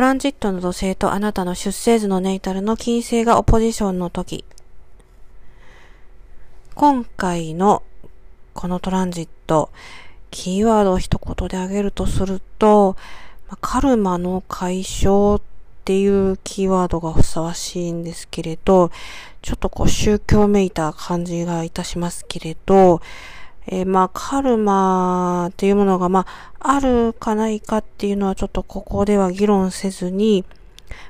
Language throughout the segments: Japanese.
トランジットの土星とあなたの出生図のネイタルの金星がオポジションの時。今回のこのトランジット、キーワードを一言で挙げるとすると、カルマの解消っていうキーワードがふさわしいんですけれど、ちょっとこう宗教めいた感じがいたしますけれど、えー、まあ、カルマっていうものが、まあ、あるかないかっていうのはちょっとここでは議論せずに、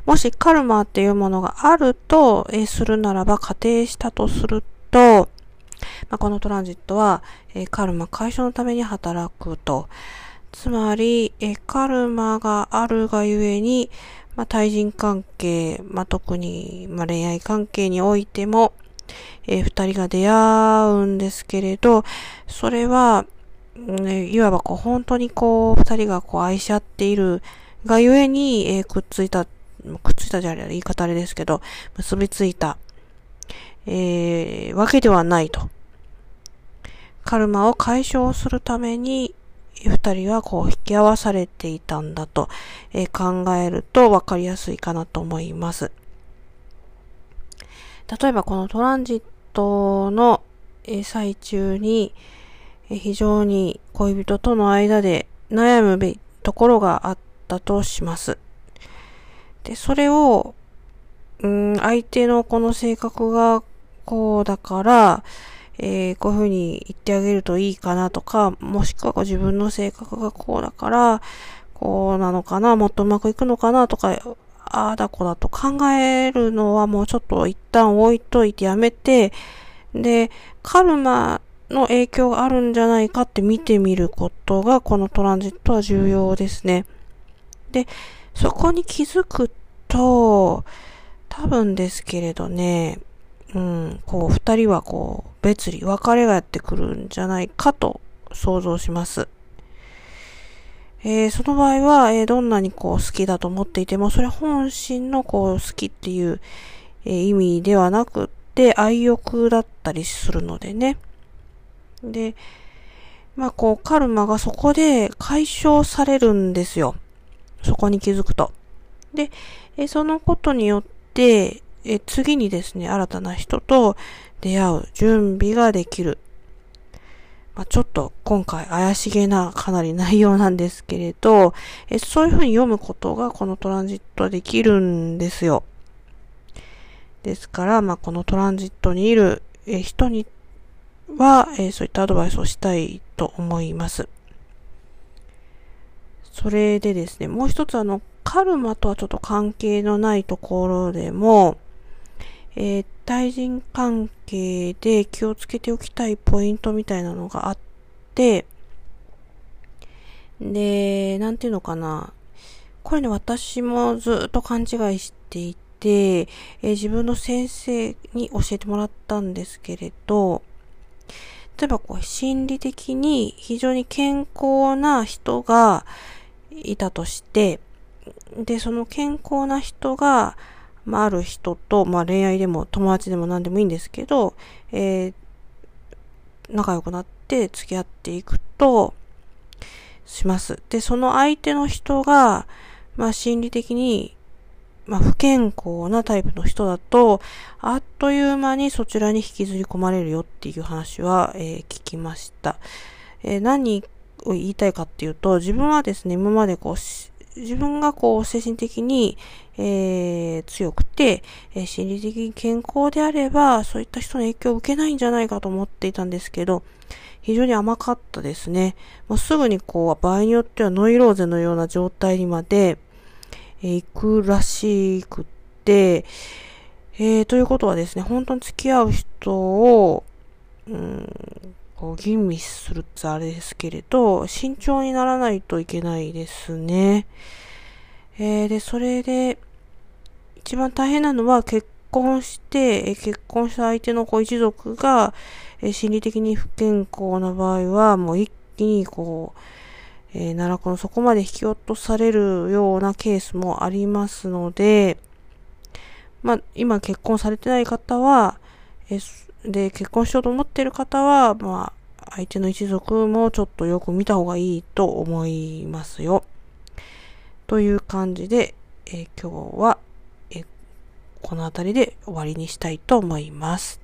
もしカルマっていうものがあると、えー、するならば仮定したとすると、まあ、このトランジットは、えー、カルマ解消のために働くと。つまり、えー、カルマがあるがゆえに、まあ、対人関係、まあ、特に、まあ、恋愛関係においても、えー、二人が出会うんですけれど、それは、ね、いわばこう、本当にこう、二人がこう、愛し合っているがゆえに、えー、くっついた、くっついたじゃ言い方あれですけど、結びついた、えー、わけではないと。カルマを解消するために、二人はこう引き合わされていたんだと、えー、考えるとわかりやすいかなと思います。例えばこのトランジットの最中に非常に恋人との間で悩むべところがあったとします。で、それを、うん、相手のこの性格がこうだから、えー、こういうふうに言ってあげるといいかなとか、もしくはこう自分の性格がこうだから、こうなのかな、もっとうまくいくのかなとかああだこだと考えるのはもうちょっと一旦置いといてやめて、で、カルマの影響があるんじゃないかって見てみることが、このトランジットは重要ですね。で、そこに気づくと、多分ですけれどね、うん、こう、二人はこう、別に別れがやってくるんじゃないかと想像します。えー、その場合は、えー、どんなにこう好きだと思っていても、それ本心のこう好きっていう、えー、意味ではなくって、愛欲だったりするのでね。で、まあこう、カルマがそこで解消されるんですよ。そこに気づくと。で、えそのことによって、え次にですね、新たな人と出会う準備ができる。まあ、ちょっと今回怪しげなかなり内容なんですけれど、えそういうふうに読むことがこのトランジットできるんですよ。ですから、まあ、このトランジットにいるえ人には、えそういったアドバイスをしたいと思います。それでですね、もう一つあの、カルマとはちょっと関係のないところでも、えー、対人関係で気をつけておきたいポイントみたいなのがあって、で、なんていうのかな。これね、私もずっと勘違いしていて、えー、自分の先生に教えてもらったんですけれど、例えばこう、心理的に非常に健康な人がいたとして、で、その健康な人が、まあ、ある人と、まあ、恋愛でも友達でも何でもいいんですけど、えー、仲良くなって付き合っていくと、します。で、その相手の人が、まあ、心理的に、まあ、不健康なタイプの人だと、あっという間にそちらに引きずり込まれるよっていう話は、えー、聞きました。えー、何を言いたいかっていうと、自分はですね、今までこう、自分がこう精神的に、えー、強くて、えー、心理的に健康であれば、そういった人の影響を受けないんじゃないかと思っていたんですけど、非常に甘かったですね。もうすぐにこう、場合によってはノイローゼのような状態にまで、えー、行くらしくって、えー、ということはですね、本当に付き合う人を、うん、吟味するってあれですけれど、慎重にならないといけないですね。えー、で、それで、一番大変なのは結婚して、結婚した相手のこう一族が、心理的に不健康な場合は、もう一気にこう、えー、奈落の底まで引き落とされるようなケースもありますので、まあ、今結婚されてない方は、えー、で、結婚しようと思ってる方は、まあ、相手の一族もちょっとよく見た方がいいと思いますよ。という感じで、え、今日は、え、この辺りで終わりにしたいと思います。